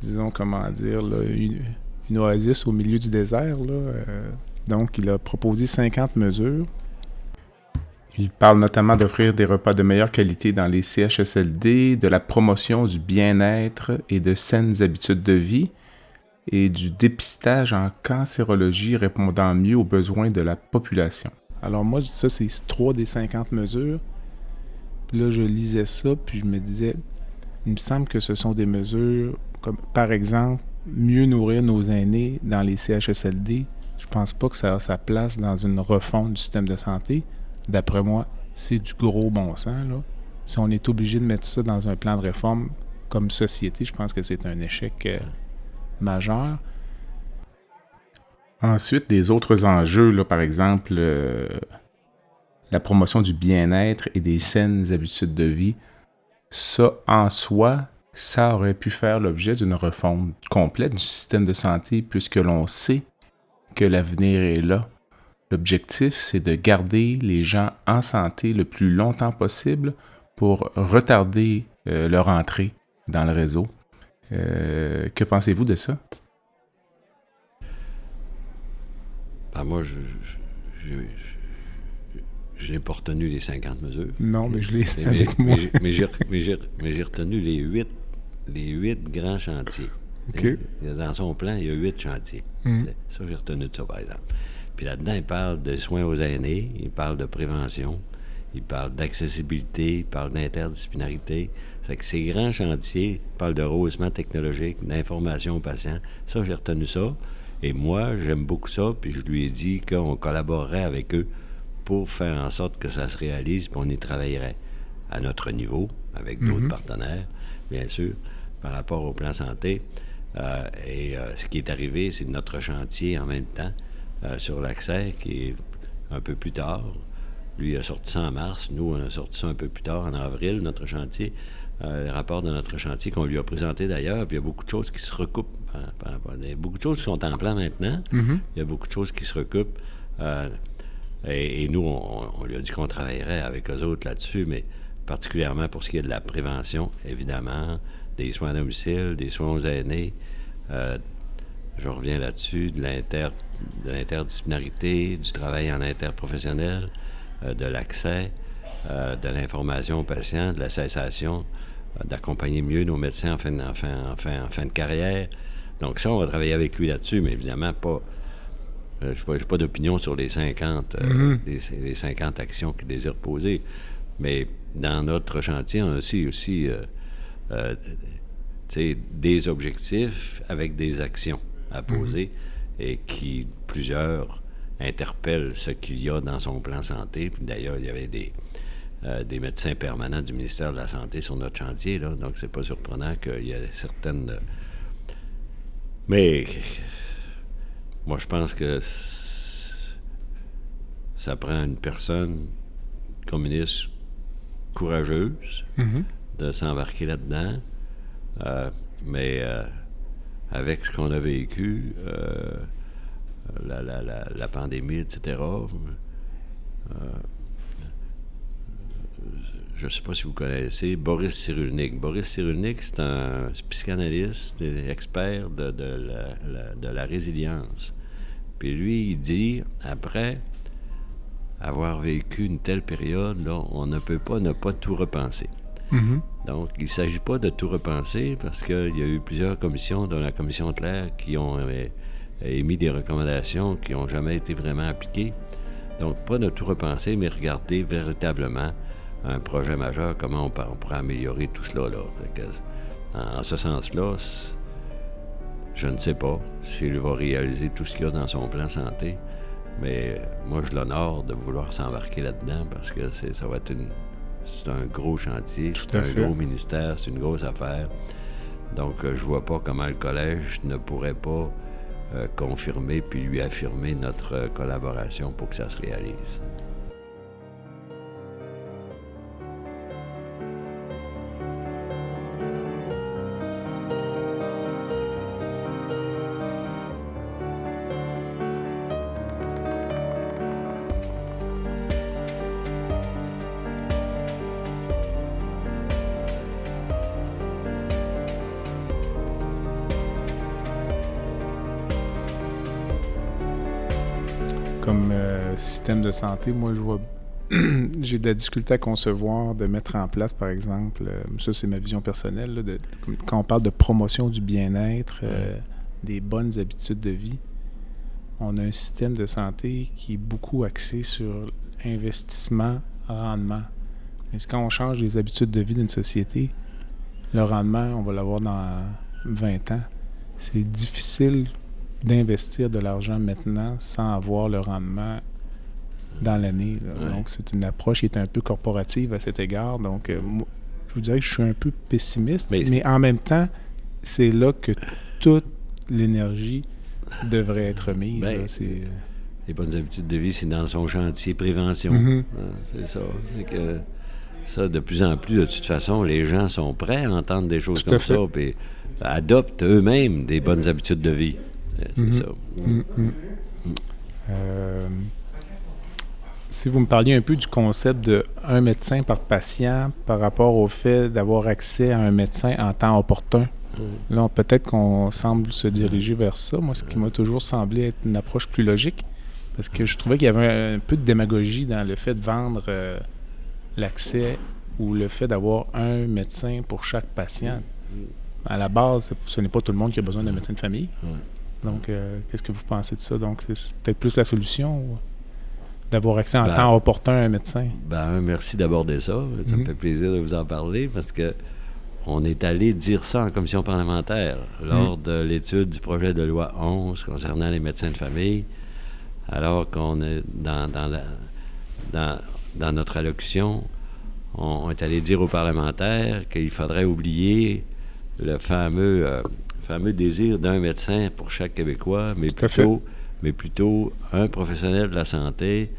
disons, comment dire, une, oasis au milieu du désert. donc, il a proposé 50 mesures. Il parle notamment d'offrir des repas de meilleure qualité dans les CHSLD, de la promotion du bien-être et de saines habitudes de vie, et du dépistage en cancérologie répondant mieux aux besoins de la population. Alors moi, ça, c'est trois des 50 mesures. Là, je lisais ça, puis je me disais, il me semble que ce sont des mesures comme, par exemple, mieux nourrir nos aînés dans les CHSLD. Je pense pas que ça a sa place dans une refonte du système de santé. D'après moi, c'est du gros bon sens. Là. Si on est obligé de mettre ça dans un plan de réforme comme société, je pense que c'est un échec. Euh, majeur. Ensuite, des autres enjeux, là, par exemple, euh, la promotion du bien-être et des saines habitudes de vie, ça en soi, ça aurait pu faire l'objet d'une refonte complète du système de santé puisque l'on sait que l'avenir est là. L'objectif, c'est de garder les gens en santé le plus longtemps possible pour retarder euh, leur entrée dans le réseau. Euh, que pensez-vous de ça? Ben moi, je, je n'ai pas retenu les 50 mesures. Non, mais je l'ai Mais, [LAUGHS] avec mais moi. j'ai- mais retenu les huit, les huit grands chantiers. Dans son plan, il y a huit chantiers. C'est- Ça, j'ai retenu de ça, par exemple. Puis là-dedans, il parle de soins aux aînés, il parle de prévention, il parle d'accessibilité, il parle d'interdisciplinarité. C'est que ces grands chantiers parlent de rehaussement technologique, d'information aux patients. Ça, j'ai retenu ça. Et moi, j'aime beaucoup ça, puis je lui ai dit qu'on collaborerait avec eux pour faire en sorte que ça se réalise, puis on y travaillerait à notre niveau, avec d'autres partenaires, bien sûr, par rapport au plan santé. Euh, et euh, ce qui est arrivé, c'est notre chantier en même temps euh, sur l'accès, qui est un peu plus tard. Lui a sorti ça en mars, nous, on a sorti ça un peu plus tard, en avril, notre chantier. Euh, le rapport de notre chantier qu'on lui a présenté d'ailleurs, puis il y a beaucoup de choses qui se recoupent. par- par rapport- Il y a beaucoup de choses qui sont en plan maintenant. Mhm. Il y a beaucoup de choses qui se recoupent. Euh, et, et nous, on, on lui a dit qu'on travaillerait avec eux autres là-dessus, mais particulièrement pour ce qui est de la prévention, évidemment, des soins à domicile, des soins aux aînés. Euh, je reviens là-dessus, de l'inter- de l'interdisciplinarité, du travail en interprofessionnel, euh, de l'accès, euh, de l'information aux patients, de la cessation, d'accompagner mieux nos médecins en fin, de- en fin- en fin- en fin de carrière. Donc ça, on va travailler avec lui là-dessus, mais évidemment pas... euh, je n'ai pas, pas d'opinion sur les 50, euh, les, les 50 actions qu'il désire poser. Mais dans notre chantier, on a aussi, aussi euh, des objectifs avec des actions à poser et qui, plusieurs, interpellent ce qu'il y a dans son plan santé. Puis D'ailleurs, il y avait des, euh, des médecins permanents du ministère de la Santé sur notre chantier, là, donc c'est pas surprenant qu'il y ait certaines... euh, Mais moi, je pense que ça prend une personne communiste courageuse Mhm. de s'embarquer là-dedans. Euh, mais euh, avec ce qu'on a vécu, la, la- la- la pandémie, etc., je ne sais pas si vous connaissez Boris Cyrulnik. Boris Cyrulnik, c'est un psychanalyste expert de, de la, la- de la résilience. Puis lui, il dit, après avoir vécu une telle période, là, on ne peut pas ne pas tout repenser. Mhm. Donc, il ne s'agit pas de tout repenser parce qu'il y a eu plusieurs commissions, dont la commission Claire, qui ont euh, émis des recommandations qui n'ont jamais été vraiment appliquées. Donc, pas de tout repenser, mais regarder véritablement un projet majeur, comment on, on pourrait améliorer tout cela. Là. En, en ce sens-là, je ne sais pas s'il va réaliser tout ce qu'il y a dans son plan santé, mais moi, je l'honore de vouloir s'embarquer là-dedans parce que c'est- ça va être une, c'est un gros chantier, c'est un fait. gros ministère, c'est une grosse affaire. Donc, euh, je vois pas comment le collège ne pourrait pas euh, confirmer puis lui affirmer notre euh, collaboration pour que ça se réalise. De santé, moi, je vois. [CLEARS THROAT] J'ai de la difficulté à concevoir de mettre en place, par exemple, euh, ça c'est ma vision personnelle, là, de- comme- quand on parle de promotion du bien-être, euh, des bonnes habitudes de vie, on a un système de santé qui est beaucoup axé sur investissement, rendement. Mais quand on change les habitudes de vie d'une société, le rendement, on va l'avoir dans 20 ans. C'est difficile d'investir de l'argent maintenant sans avoir le rendement dans l'année. Ouais. Donc, c'est une approche qui est un peu corporative à cet égard. Donc, euh, moi, je vous dirais que je suis un peu pessimiste, Mais- mais, en même temps, c'est là que toute l'énergie devrait être mise. Ben. C'est- Les bonnes habitudes de vie, c'est dans son chantier prévention. Mhm. Hein, c'est ça. Que ça, de plus en plus, de toute façon, les gens sont prêts à entendre des choses Tout comme ça, puis adoptent eux-mêmes des bonnes habitudes de vie. C'est Mhm. ça. Mm, mm. Euh, si vous me parliez un peu du concept de un médecin par patient par rapport au fait d'avoir accès à un médecin en temps opportun, là, peut-être qu'on semble se diriger vers ça. Moi, ce qui m'a toujours semblé être une approche plus logique, Parce que je trouvais qu'il y avait un, peu de démagogie dans le fait de vendre euh, l'accès ou le fait d'avoir un médecin pour chaque patient. À la base, ce n'est pas tout le monde qui a besoin d'un médecin de famille. Donc, euh, qu'est-ce que vous pensez de ça? Donc, c'est peut-être plus la solution d'avoir accès en Ben, temps opportun à un médecin. Ben, merci d'aborder ça. Ça me Mhm. fait plaisir de vous en parler parce que on est allé dire ça en commission parlementaire lors de l'étude du projet de loi 11 concernant les médecins de famille, alors qu'on est dans, dans, la- dans, dans notre allocution, on, on est allé dire aux parlementaires qu'il faudrait oublier le fameux, euh, fameux désir d'un médecin pour chaque Québécois, mais Tout à fait. Mais plutôt un professionnel de la santé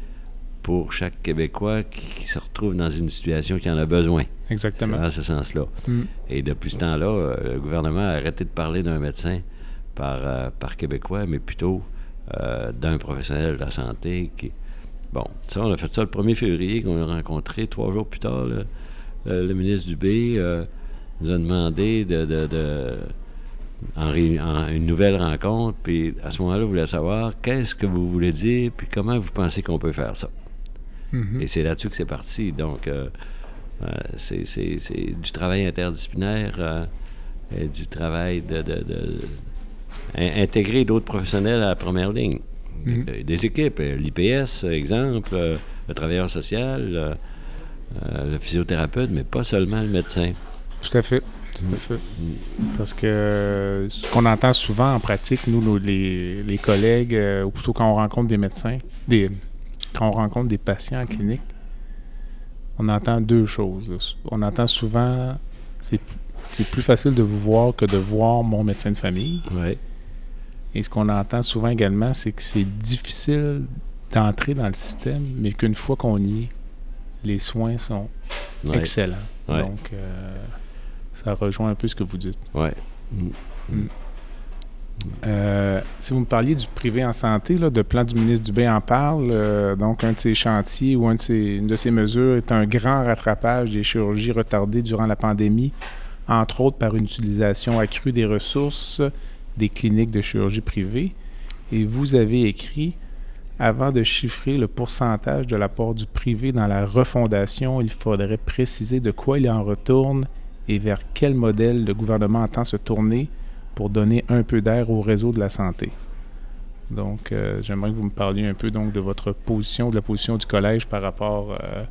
pour chaque Québécois qui, qui se retrouve dans une situation qui en a besoin. Exactement. dans ce sens-là. Mm. Et depuis ce temps-là, euh, le gouvernement a arrêté de parler d'un médecin par, euh, par Québécois, mais plutôt euh, d'un professionnel de la santé qui... Bon, ça, on a fait ça le 1er février, qu'on a rencontré. Trois jours plus tard, le, le- le ministre Dubé euh, nous a demandé de... de- de- en, une nouvelle rencontre, puis à ce moment-là, vous voulez savoir qu'est-ce que vous voulez dire, puis comment vous pensez qu'on peut faire ça? Mhm. Et c'est là-dessus que c'est parti. Donc, euh, euh, c'est, du travail interdisciplinaire euh, et du travail de, de- de- in- intégrer d'autres professionnels à la première ligne. Mhm. Des- Des équipes, l'IPS, exemple, le travailleur social, le physiothérapeute, mais pas seulement le médecin. Tout à fait. Fait. Parce que euh, ce qu'on entend souvent en pratique, nous, nos- les, les collègues, euh, ou plutôt quand on rencontre des médecins, des, quand on rencontre des patients en clinique, on entend deux choses. On entend souvent, c'est c'est plus facile de vous voir que de voir mon médecin de famille. Ouais. Et ce qu'on entend souvent également, c'est que c'est difficile d'entrer dans le système, mais qu'une fois qu'on y est, les soins sont Ouais. excellents. Ouais. Donc, euh, ça rejoint un peu ce que vous dites. Ouais. Mm. Euh, si vous me parliez du privé en santé, là, de plan du ministre Dubé en parle, euh, donc un de ses chantiers ou un de ses- une de ses mesures est un grand rattrapage des chirurgies retardées durant la pandémie, entre autres par une utilisation accrue des ressources des cliniques de chirurgie privée. Et vous avez écrit, avant de chiffrer le pourcentage de l'apport du privé dans la refondation, il faudrait préciser de quoi il en retourne et vers quel modèle le gouvernement entend se tourner pour donner un peu d'air au réseau de la santé. Donc, euh, j'aimerais que vous me parliez un peu donc de votre position, de la position du collège par rapport euh,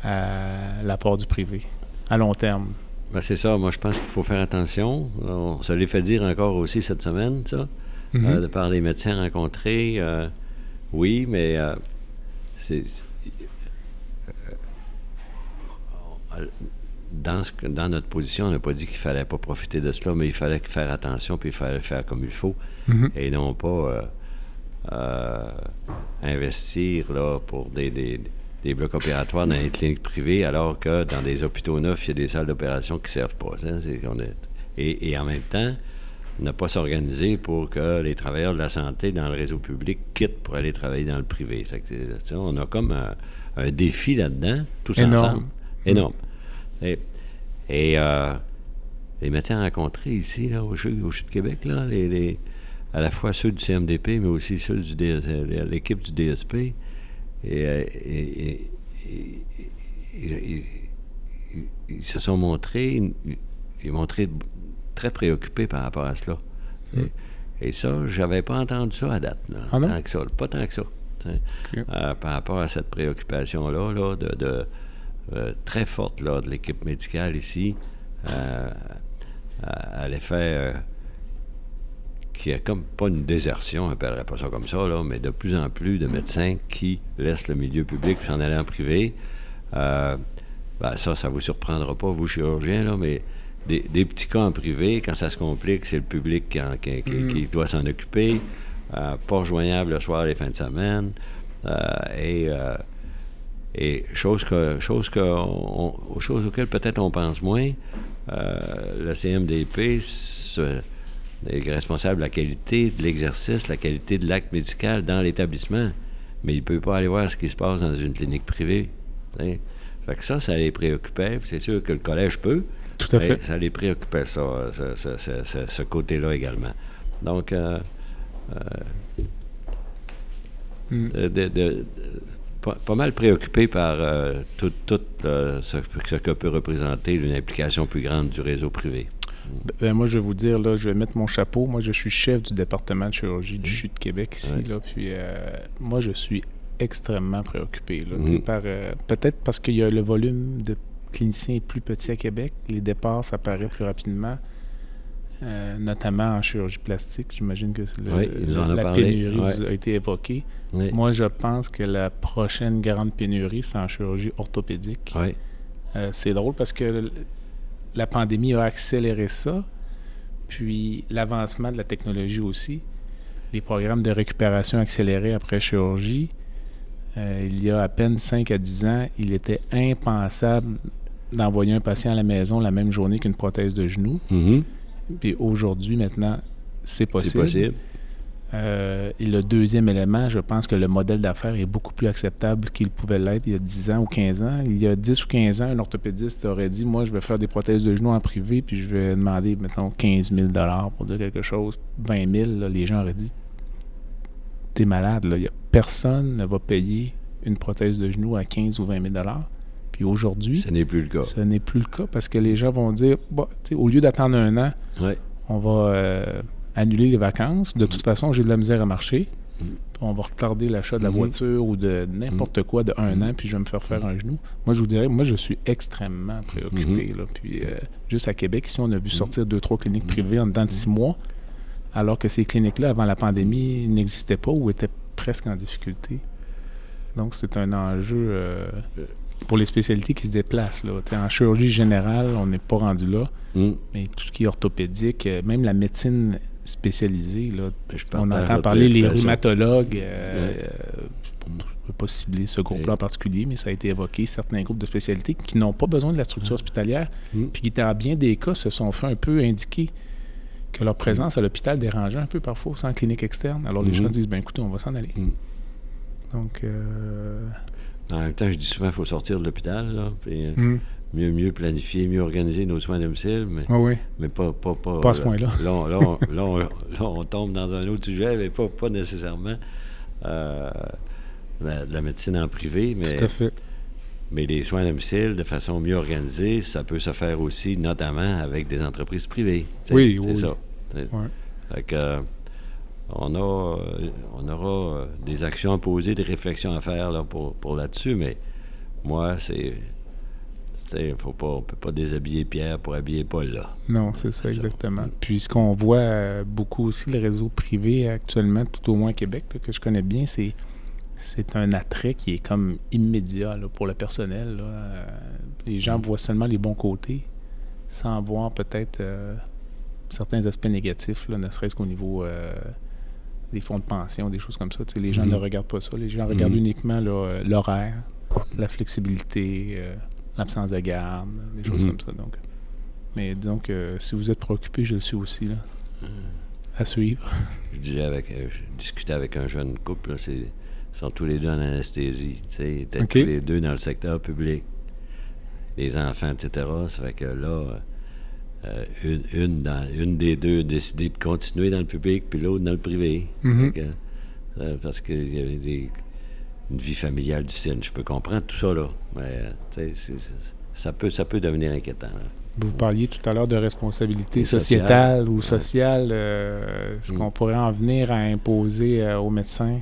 à l'apport du privé à long terme. Ben, c'est ça. Moi, je pense qu'il faut faire attention. On se l'est fait dire encore aussi cette semaine, ça. Euh, de par les médecins rencontrés, oui, mais c'est, dans, ce que- dans notre position, on n'a pas dit qu'il fallait pas profiter de cela, mais il fallait faire attention, puis il fallait faire comme il faut, Mhm. et non pas euh, euh, investir là, pour des, des- des blocs opératoires dans les cliniques privées, alors que dans des hôpitaux neufs, il y a des salles d'opération qui ne servent pas. hein. Est- et, et en même temps, ne pas s'organiser pour que les travailleurs de la santé dans le réseau public quittent pour aller travailler dans le privé. Ça, on a comme un, un défi là-dedans, tous Énorme. ensemble. Énorme. Et, et, euh, les médecins rencontrés ici, là, au CHU, au CHU de Québec, là, les, les- à la fois ceux du CMDP, mais aussi ceux DS l'équipe du DSP, et, ils- se sont montrés, ils, très préoccupés par rapport à cela. Et, et ça, j'avais pas entendu ça à date, là, Ah tant que ça, pas tant que ça. Euh, par rapport à cette préoccupation-là, là, de, de, euh, très forte là, de l'équipe médicale ici, euh, à, à l'effet euh, qu'il y a comme pas une désertion, on n'appellerait pas ça comme ça, là, mais de plus en plus de médecins qui laissent le milieu public pour s'en aller en privé. Euh, ben, ça, ça vous surprendra pas, vous, chirurgiens, là, mais des, des petits cas en privé, quand ça se complique, c'est le public qui, en- qui- qui- qui doit s'en occuper. Euh, pas rejoignable le soir et les fins de semaine. Euh, et, euh, et chose, que, chose, que on- on- choses auxquelles peut-être on pense moins, euh, le CMDP est responsable de la qualité de l'exercice, la qualité de l'acte médical dans l'établissement. Mais il ne peut pas aller voir ce qui se passe dans une clinique privée. t'sais. Fait que ça, ça les préoccupait. C'est sûr que le collège peut. Tout à fait. Ça les préoccupait, ça, ce, côté-là également. Donc, euh, mm. de, pas, mal préoccupé par euh, tout, euh, ce, que peut représenter une implication plus grande du réseau privé. Ben, moi, je vais vous dire, là, je vais mettre mon chapeau. Moi, je suis chef du département de chirurgie du CHU de Québec ici. Là, puis, moi, je suis extrêmement préoccupé. Mm. Peut-être parce qu'il y a le volume de cliniciens est plus petit à Québec. Les départs, ça paraît plus rapidement. Euh, notamment en chirurgie plastique. J'imagine que la pénurie a été évoquée. Moi, je pense que la prochaine grande pénurie, c'est en chirurgie orthopédique. Euh, c'est drôle parce que la pandémie a accéléré ça, puis l'avancement de la technologie aussi. Les programmes de récupération accélérés après chirurgie, euh, il y a à peine 5 à 10 ans, il était impensable d'envoyer un patient à la maison la même journée qu'une prothèse de genou. Mm-hmm. Puis aujourd'hui, maintenant, c'est possible. C'est possible. Euh, et le deuxième élément, je pense que le modèle d'affaires est beaucoup plus acceptable qu'il pouvait l'être il y a 10 ans ou 15 ans. Il y a 10 ou 15 ans, un orthopédiste aurait dit Moi, je vais faire des prothèses de genoux en privé, puis je vais demander, mettons, 15 000 pour dire quelque chose, 20 000 Les gens auraient dit T'es malade, là. personne ne va payer une prothèse de genou à 15 ou 20 000 puis aujourd'hui, ce n'est plus le cas. Ce n'est plus le cas parce que les gens vont dire, au lieu d'attendre un an, on va euh, annuler les vacances. De toute mm. façon, j'ai de la misère à marcher. Mm. On va retarder l'achat de la mm-hmm. voiture ou de n'importe mm. quoi de un an, puis je vais me faire faire un genou. Moi, je vous dirais, moi, je suis extrêmement préoccupé. Mm-hmm. Puis, euh, juste à Québec, ici, on a vu sortir deux, trois cliniques privées en dedans de six mois, alors que ces cliniques-là, avant la pandémie, n'existaient pas ou étaient presque en difficulté. Donc, c'est un enjeu euh, pour les spécialités qui se déplacent. Là. En chirurgie générale, on n'est pas rendu là. Mm. Mais tout ce qui est orthopédique, euh, même la médecine spécialisée, là, on entend parler les rhumatologues. Euh, je ne peux pas cibler ce groupe-là en particulier, mais ça a été évoqué, certains groupes de spécialités qui n'ont pas besoin de la structure mm. hospitalière, mm. puis qui, dans bien des cas, se sont fait un peu indiquer que leur présence à l'hôpital dérangeait un peu parfois sans clinique externe. Alors les gens disent, ben écoutez, on va s'en aller. Donc... Euh, en même temps, je dis souvent qu'il faut sortir de l'hôpital, là, puis, hmm. mieux, mieux planifier, mieux organiser nos soins à domicile, mais, ah mais pas, pas, pas, pas à ce point-là. Là, là, là, on, tombe dans un autre sujet, mais pas, pas nécessairement euh, la, médecine en privé, mais, Tout à fait. mais les soins à domicile, de façon mieux organisée, ça peut se faire aussi, notamment avec des entreprises privées. Oui, oui. C'est ça. Fait que, on, a, euh, on aura euh, des actions à poser, des réflexions à faire là, pour, pour là-dessus, mais moi, c'est. Faut pas, on ne peut pas déshabiller Pierre pour habiller Paul. Là. Non, c'est ça, exactement. Puis ce qu'on voit euh, beaucoup aussi, le réseau privé actuellement, tout au moins à Québec, que je connais bien, c'est c'est un attrait qui est comme immédiat pour le personnel. Les gens mm. voient seulement les bons côtés, sans voir peut-être certains aspects négatifs, là, ne serait-ce qu'au niveau des fonds de pension, des choses comme ça. les gens ne mhm. regardent pas ça. Les gens regardent mhm. uniquement euh, l'horaire, la flexibilité, euh, l'absence de garde, des choses mhm. comme ça. Donc. Mais donc, euh, si vous êtes préoccupé, je le suis aussi. Là, à suivre. Je disais avec, je discutais avec un jeune couple, ils sont tous les deux en anesthésie. Ils étaient tous les deux dans le secteur public. Les enfants, etc. Ça fait que là, euh, une, une, dans, une des deux a décidé de continuer dans le public, puis l'autre dans le privé. Mm-hmm. Euh, parce qu'il y avait des, une vie familiale difficile. Je peux comprendre tout ça, là. Mais ça, peut, ça peut devenir inquiétant. Vous parliez tout à l'heure de responsabilité sociétale ou sociale. Euh, est-ce mm. qu'on pourrait en venir à imposer aux médecins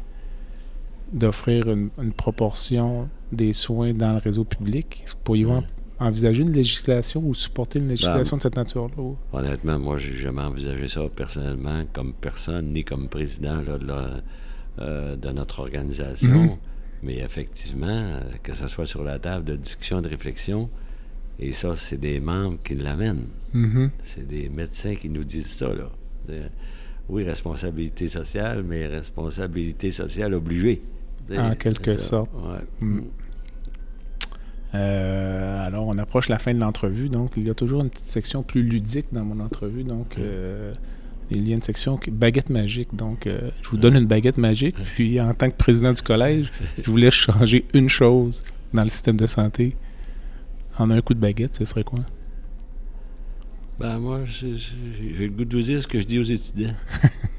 d'offrir une, proportion des soins dans le réseau public? Est-ce que mm envisager une législation ou supporter une législation de cette nature-là? Honnêtement, moi, j'ai jamais envisagé ça personnellement comme personne, ni comme président de, euh, de, notre organisation. Mhm. Mais effectivement, que ce soit sur la table de discussion, de réflexion, et ça, c'est des membres qui l'amènent. Mhm. C'est des médecins qui nous disent ça, là. Oui, responsabilité sociale, mais responsabilité sociale obligée. En quelque sorte. Mm. Euh, alors, on approche la fin de l'entrevue, donc il y a toujours une petite section plus ludique dans mon entrevue. Donc, euh, il y a une section baguette magique. Donc, euh, je vous donne une baguette magique, puis en tant que président du collège, je vous laisse changer une chose dans le système de santé. En un coup de baguette, ce serait quoi? Ben, moi, j'ai le goût de vous dire ce que je dis aux étudiants.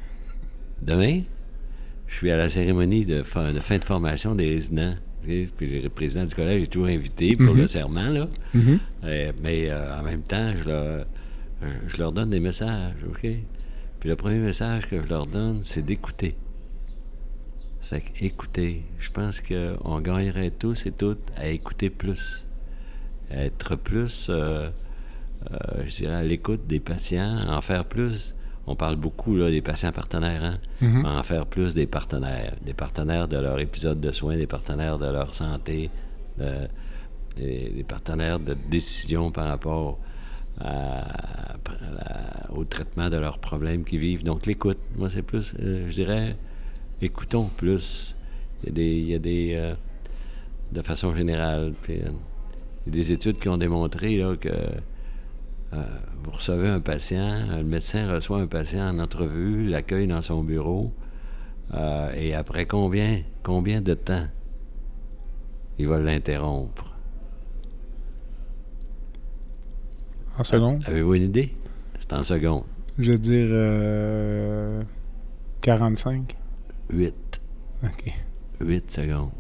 [LAUGHS] Demain, je suis à la cérémonie de fin de, fin de formation des résidents. Puis le président du collège est toujours invité pour le serment, là. Mhm. Euh, mais euh, en même temps, je leur, je leur donne des messages, OK? Puis le premier message que je leur donne, c'est d'écouter. Fait écouter. Je pense qu'on gagnerait tous et toutes à écouter plus. À être plus, euh, euh, je dirais, à l'écoute des patients, en faire plus. On parle beaucoup là, des patients partenaires, hein? Mhm. en faire plus des partenaires. Des partenaires de leur épisode de soins, des partenaires de leur santé, de- des, des partenaires de décision par rapport à- à la- au traitement de leurs problèmes qu'ils vivent. Donc l'écoute, moi c'est plus, euh, je dirais, écoutons plus. Il y a des, il y a des euh, de façon générale, puis, euh, il y a des études qui ont démontré là, que euh, vous recevez un patient, euh, le médecin reçoit un patient en entrevue, l'accueille dans son bureau, euh, et après combien, combien de temps il va l'interrompre? En seconde, Avez-vous une idée? C'est en seconde. je veux dire euh, 45. 8. OK. 8 secondes.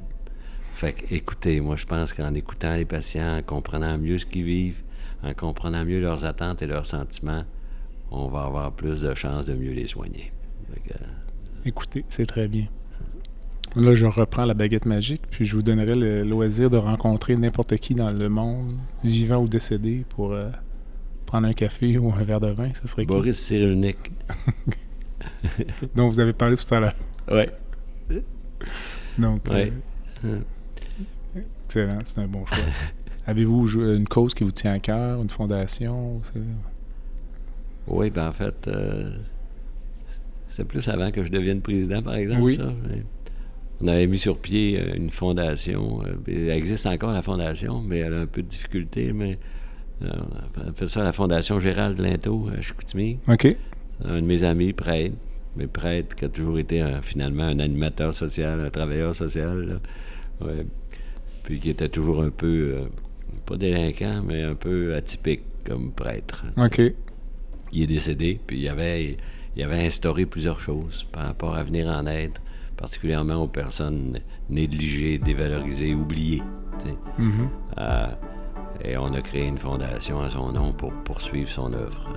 Fait que, écoutez, moi, je pense qu'en écoutant les patients, en comprenant mieux ce qu'ils vivent, en comprenant mieux leurs attentes et leurs sentiments, on va avoir plus de chances de mieux les soigner. Que, Écoutez, c'est très bien. Là, je reprends la baguette magique, puis je vous donnerai le loisir de rencontrer n'importe qui dans le monde, vivant ou décédé, pour euh, prendre un café [LAUGHS] ou un verre de vin. Ce serait? Boris Cyrulnik. [LAUGHS] dont vous avez parlé tout à l'heure. Ouais. Donc, euh, excellent, c'est un bon choix. [LAUGHS] Avez-vous une cause qui vous tient à cœur, une fondation? Oui, ben en fait, euh, c'est plus avant que je devienne président, par exemple. Oui. ça, on avait mis sur pied euh, une fondation. euh, elle existe encore, la fondation, mais elle a un peu de difficulté. Mais euh, on a fait ça à la Fondation Gérald Linteau à Chicoutimi. OK. Un de mes amis, prêtre, mais prêtre qui a toujours été un- finalement un animateur social, un travailleur social. là. Ouais. Puis qui était toujours un peu, euh, pas délinquant, mais un peu atypique comme prêtre. OK. Il est décédé, puis il avait, il avait instauré plusieurs choses par rapport à venir en aide, particulièrement aux personnes négligées, dévalorisées, oubliées. Mhm. Euh, et on a créé une fondation à son nom pour poursuivre son œuvre.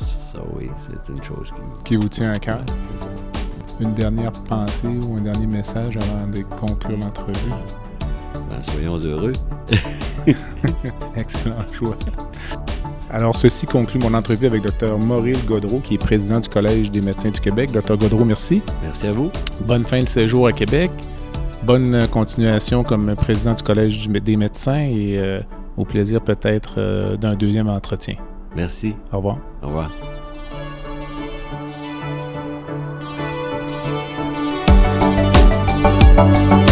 ça, oui, c'est une chose qui. Qui vous tient à cœur. Ouais. Une dernière pensée ou un dernier message avant de conclure l'entrevue? Ben, soyons heureux. [LAUGHS] Excellent choix. Alors, ceci conclut mon entrevue avec Dr. Maurice Godreau, qui est président du Collège des médecins du Québec. Dr. Godreau, merci. Merci à vous. Bonne fin de séjour à Québec. Bonne euh, continuation comme président du Collège des médecins et euh, au plaisir peut-être euh, d'un deuxième entretien. Merci. Au revoir. Au revoir. Thank